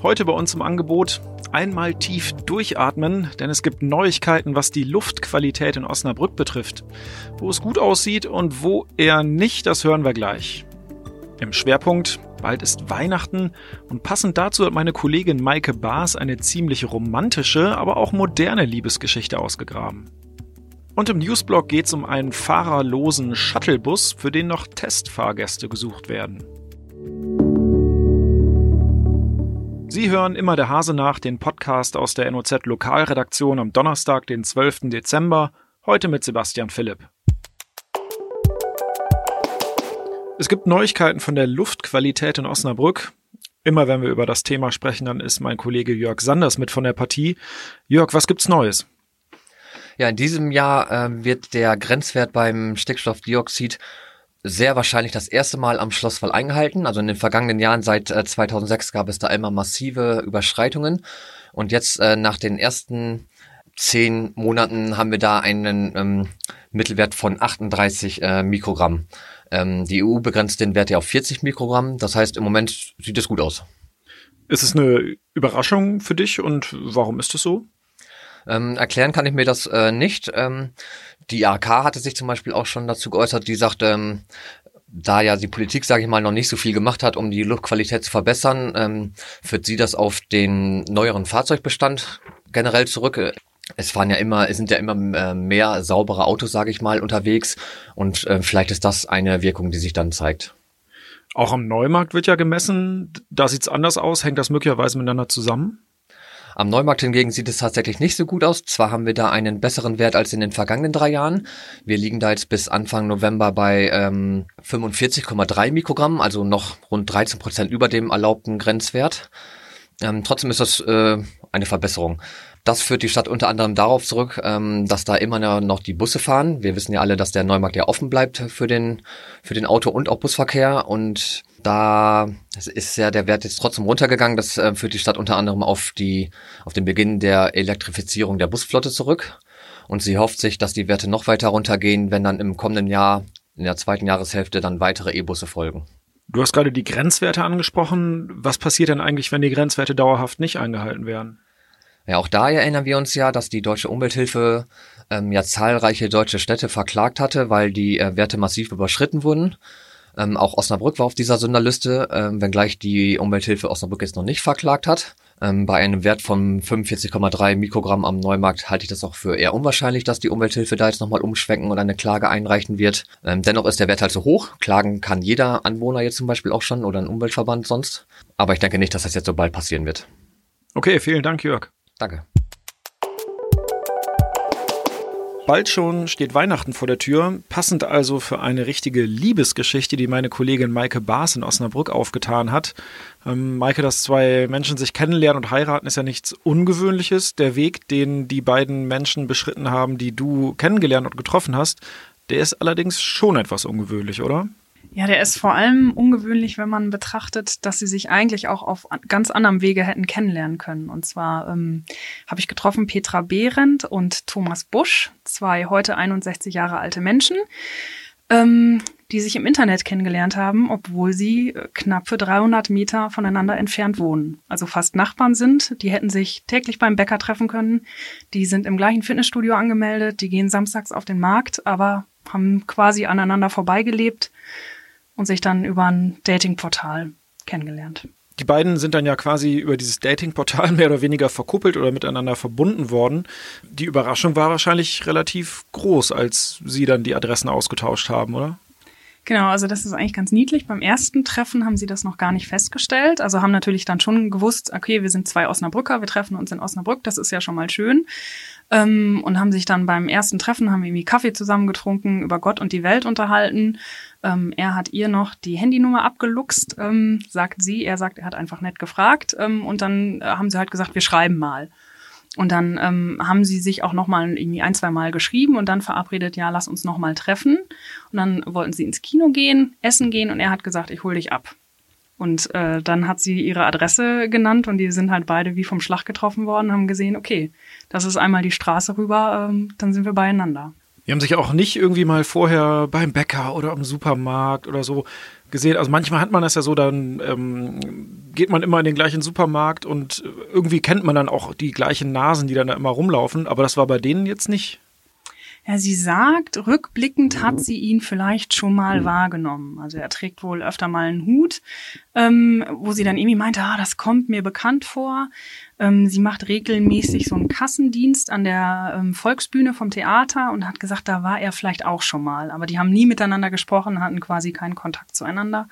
Heute bei uns im Angebot einmal tief durchatmen, denn es gibt Neuigkeiten, was die Luftqualität in Osnabrück betrifft. Wo es gut aussieht und wo eher nicht, das hören wir gleich. Im Schwerpunkt, bald ist Weihnachten und passend dazu hat meine Kollegin Maike Baas eine ziemlich romantische, aber auch moderne Liebesgeschichte ausgegraben. Und im Newsblog geht es um einen fahrerlosen Shuttlebus, für den noch Testfahrgäste gesucht werden. Sie hören immer der Hase nach, den Podcast aus der NOZ Lokalredaktion am Donnerstag, den 12. Dezember, heute mit Sebastian Philipp. Es gibt Neuigkeiten von der Luftqualität in Osnabrück. Immer wenn wir über das Thema sprechen, dann ist mein Kollege Jörg Sanders mit von der Partie. Jörg, was gibt's Neues? Ja, in diesem Jahr äh, wird der Grenzwert beim Stickstoffdioxid sehr wahrscheinlich das erste Mal am Schlosswall eingehalten. Also in den vergangenen Jahren seit äh, 2006 gab es da immer massive Überschreitungen. Und jetzt äh, nach den ersten zehn Monaten haben wir da einen ähm, Mittelwert von 38 äh, Mikrogramm. Ähm, die EU begrenzt den Wert ja auf 40 Mikrogramm. Das heißt, im Moment sieht es gut aus. Ist es eine Überraschung für dich und warum ist es so? Ähm, erklären kann ich mir das äh, nicht. Ähm, die AK hatte sich zum Beispiel auch schon dazu geäußert, die sagt, ähm, da ja die Politik, sage ich mal, noch nicht so viel gemacht hat, um die Luftqualität zu verbessern, ähm, führt sie das auf den neueren Fahrzeugbestand generell zurück. Es fahren ja immer, es sind ja immer äh, mehr saubere Autos, sage ich mal, unterwegs und äh, vielleicht ist das eine Wirkung, die sich dann zeigt. Auch am Neumarkt wird ja gemessen. Da sieht's anders aus. Hängt das möglicherweise miteinander zusammen? Am Neumarkt hingegen sieht es tatsächlich nicht so gut aus. Zwar haben wir da einen besseren Wert als in den vergangenen drei Jahren. Wir liegen da jetzt bis Anfang November bei ähm, 45,3 Mikrogramm, also noch rund 13 Prozent über dem erlaubten Grenzwert. Ähm, trotzdem ist das äh, eine Verbesserung. Das führt die Stadt unter anderem darauf zurück, ähm, dass da immer noch die Busse fahren. Wir wissen ja alle, dass der Neumarkt ja offen bleibt für den, für den Auto- und auch Busverkehr. Und da ist ja der Wert jetzt trotzdem runtergegangen. Das äh, führt die Stadt unter anderem auf die, auf den Beginn der Elektrifizierung der Busflotte zurück. Und sie hofft sich, dass die Werte noch weiter runtergehen, wenn dann im kommenden Jahr, in der zweiten Jahreshälfte, dann weitere E-Busse folgen. Du hast gerade die Grenzwerte angesprochen. Was passiert denn eigentlich, wenn die Grenzwerte dauerhaft nicht eingehalten werden? Ja, auch da erinnern wir uns ja, dass die Deutsche Umwelthilfe ähm, ja zahlreiche deutsche Städte verklagt hatte, weil die äh, Werte massiv überschritten wurden. Ähm, auch Osnabrück war auf dieser Sonderliste, ähm, wenngleich die Umwelthilfe Osnabrück jetzt noch nicht verklagt hat. Ähm, bei einem Wert von 45,3 Mikrogramm am Neumarkt halte ich das auch für eher unwahrscheinlich, dass die Umwelthilfe da jetzt nochmal umschwenken und eine Klage einreichen wird. Ähm, dennoch ist der Wert halt so hoch. Klagen kann jeder Anwohner jetzt zum Beispiel auch schon oder ein Umweltverband sonst. Aber ich denke nicht, dass das jetzt so bald passieren wird. Okay, vielen Dank, Jörg. Danke. Bald schon steht Weihnachten vor der Tür, passend also für eine richtige Liebesgeschichte, die meine Kollegin Maike Baas in Osnabrück aufgetan hat. Ähm, Maike, dass zwei Menschen sich kennenlernen und heiraten, ist ja nichts Ungewöhnliches. Der Weg, den die beiden Menschen beschritten haben, die du kennengelernt und getroffen hast, der ist allerdings schon etwas ungewöhnlich, oder? Ja, der ist vor allem ungewöhnlich, wenn man betrachtet, dass sie sich eigentlich auch auf ganz anderem Wege hätten kennenlernen können. Und zwar ähm, habe ich getroffen Petra Behrendt und Thomas Busch, zwei heute 61 Jahre alte Menschen, ähm, die sich im Internet kennengelernt haben, obwohl sie äh, knapp für 300 Meter voneinander entfernt wohnen. Also fast Nachbarn sind. Die hätten sich täglich beim Bäcker treffen können. Die sind im gleichen Fitnessstudio angemeldet. Die gehen samstags auf den Markt, aber haben quasi aneinander vorbeigelebt und sich dann über ein Datingportal kennengelernt. Die beiden sind dann ja quasi über dieses Datingportal mehr oder weniger verkuppelt oder miteinander verbunden worden. Die Überraschung war wahrscheinlich relativ groß, als sie dann die Adressen ausgetauscht haben, oder? Genau, also das ist eigentlich ganz niedlich. Beim ersten Treffen haben sie das noch gar nicht festgestellt. Also haben natürlich dann schon gewusst, okay, wir sind zwei Osnabrücker, wir treffen uns in Osnabrück, das ist ja schon mal schön. Ähm, und haben sich dann beim ersten Treffen, haben irgendwie Kaffee zusammen getrunken, über Gott und die Welt unterhalten. Ähm, er hat ihr noch die Handynummer abgeluchst, ähm, sagt sie. Er sagt, er hat einfach nett gefragt. Ähm, und dann äh, haben sie halt gesagt, wir schreiben mal. Und dann ähm, haben sie sich auch noch mal irgendwie ein, zwei Mal geschrieben und dann verabredet, ja, lass uns noch mal treffen. Und dann wollten sie ins Kino gehen, essen gehen und er hat gesagt, ich hol dich ab. Und äh, dann hat sie ihre Adresse genannt und die sind halt beide wie vom Schlag getroffen worden, haben gesehen, okay, das ist einmal die Straße rüber, ähm, dann sind wir beieinander. Die haben sich auch nicht irgendwie mal vorher beim Bäcker oder im Supermarkt oder so gesehen. Also manchmal hat man das ja so, dann ähm, geht man immer in den gleichen Supermarkt und irgendwie kennt man dann auch die gleichen Nasen, die dann da immer rumlaufen. Aber das war bei denen jetzt nicht. Ja, sie sagt, rückblickend hat sie ihn vielleicht schon mal wahrgenommen. Also er trägt wohl öfter mal einen Hut, ähm, wo sie dann irgendwie meinte, ah, das kommt mir bekannt vor. Ähm, sie macht regelmäßig so einen Kassendienst an der ähm, Volksbühne vom Theater und hat gesagt, da war er vielleicht auch schon mal. Aber die haben nie miteinander gesprochen, hatten quasi keinen Kontakt zueinander.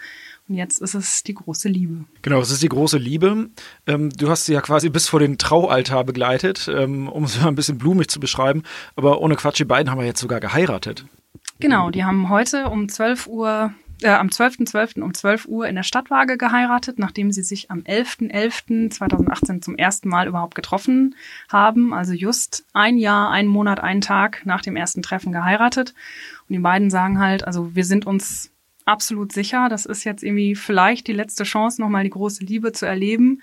Und jetzt ist es die große Liebe. Genau, es ist die große Liebe. Ähm, du hast sie ja quasi bis vor den Traualtar begleitet, ähm, um es mal ein bisschen blumig zu beschreiben. Aber ohne Quatsch, die beiden haben ja jetzt sogar geheiratet. Genau, die haben heute um 12 Uhr, äh, am 12.12. .12. um 12 Uhr in der Stadtwaage geheiratet, nachdem sie sich am 11.11.2018 zum ersten Mal überhaupt getroffen haben. Also just ein Jahr, ein Monat, einen Tag nach dem ersten Treffen geheiratet. Und die beiden sagen halt, also wir sind uns absolut sicher. Das ist jetzt irgendwie vielleicht die letzte Chance, nochmal die große Liebe zu erleben.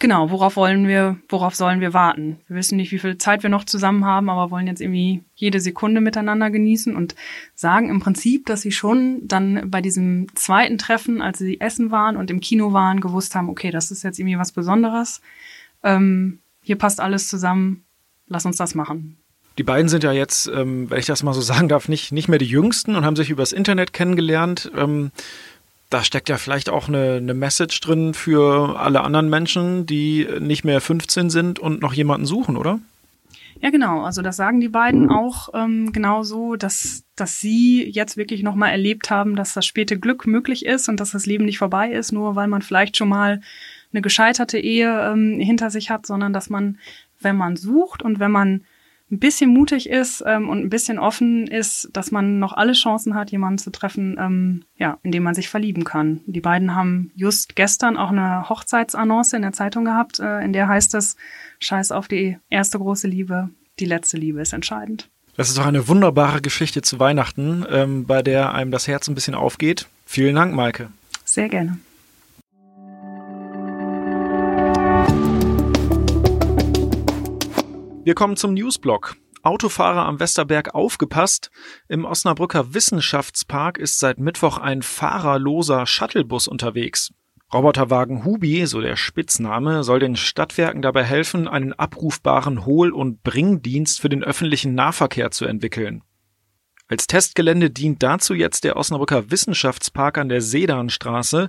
Genau, worauf wollen wir, worauf sollen wir warten? Wir wissen nicht, wie viel Zeit wir noch zusammen haben, aber wollen jetzt irgendwie jede Sekunde miteinander genießen und sagen im Prinzip, dass sie schon dann bei diesem zweiten Treffen, als sie essen waren und im Kino waren, gewusst haben, okay, das ist jetzt irgendwie was Besonderes. Ähm, hier passt alles zusammen. Lass uns das machen. Die beiden sind ja jetzt, ähm, wenn ich das mal so sagen darf, nicht, nicht mehr die Jüngsten und haben sich übers Internet kennengelernt. Ähm, da steckt ja vielleicht auch eine, eine Message drin für alle anderen Menschen, die nicht mehr 15 sind und noch jemanden suchen, oder? Ja, genau. Also das sagen die beiden auch ähm, genauso, dass, dass sie jetzt wirklich nochmal erlebt haben, dass das späte Glück möglich ist und dass das Leben nicht vorbei ist, nur weil man vielleicht schon mal eine gescheiterte Ehe ähm, hinter sich hat, sondern dass man, wenn man sucht und wenn man ein bisschen mutig ist ähm, und ein bisschen offen ist, dass man noch alle Chancen hat, jemanden zu treffen, ähm, ja, in dem man sich verlieben kann. Die beiden haben just gestern auch eine Hochzeitsannonce in der Zeitung gehabt, äh, in der heißt es, scheiß auf die erste große Liebe, die letzte Liebe ist entscheidend. Das ist doch eine wunderbare Geschichte zu Weihnachten, ähm, bei der einem das Herz ein bisschen aufgeht. Vielen Dank, Maike. Sehr gerne. Wir kommen zum Newsblock. Autofahrer am Westerberg aufgepasst. Im Osnabrücker Wissenschaftspark ist seit Mittwoch ein fahrerloser Shuttlebus unterwegs. Roboterwagen Hubi, so der Spitzname, soll den Stadtwerken dabei helfen, einen abrufbaren Hohl- und Bringdienst für den öffentlichen Nahverkehr zu entwickeln. Als Testgelände dient dazu jetzt der Osnabrücker Wissenschaftspark an der Sedanstraße.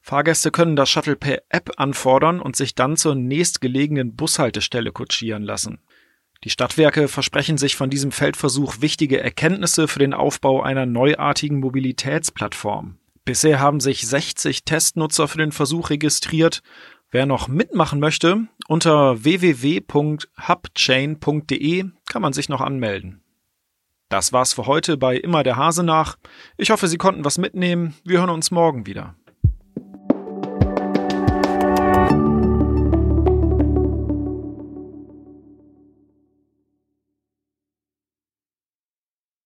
Fahrgäste können das Shuttle per App anfordern und sich dann zur nächstgelegenen Bushaltestelle kutschieren lassen. Die Stadtwerke versprechen sich von diesem Feldversuch wichtige Erkenntnisse für den Aufbau einer neuartigen Mobilitätsplattform. Bisher haben sich 60 Testnutzer für den Versuch registriert. Wer noch mitmachen möchte, unter www.hubchain.de kann man sich noch anmelden. Das war's für heute bei Immer der Hase nach. Ich hoffe, Sie konnten was mitnehmen. Wir hören uns morgen wieder.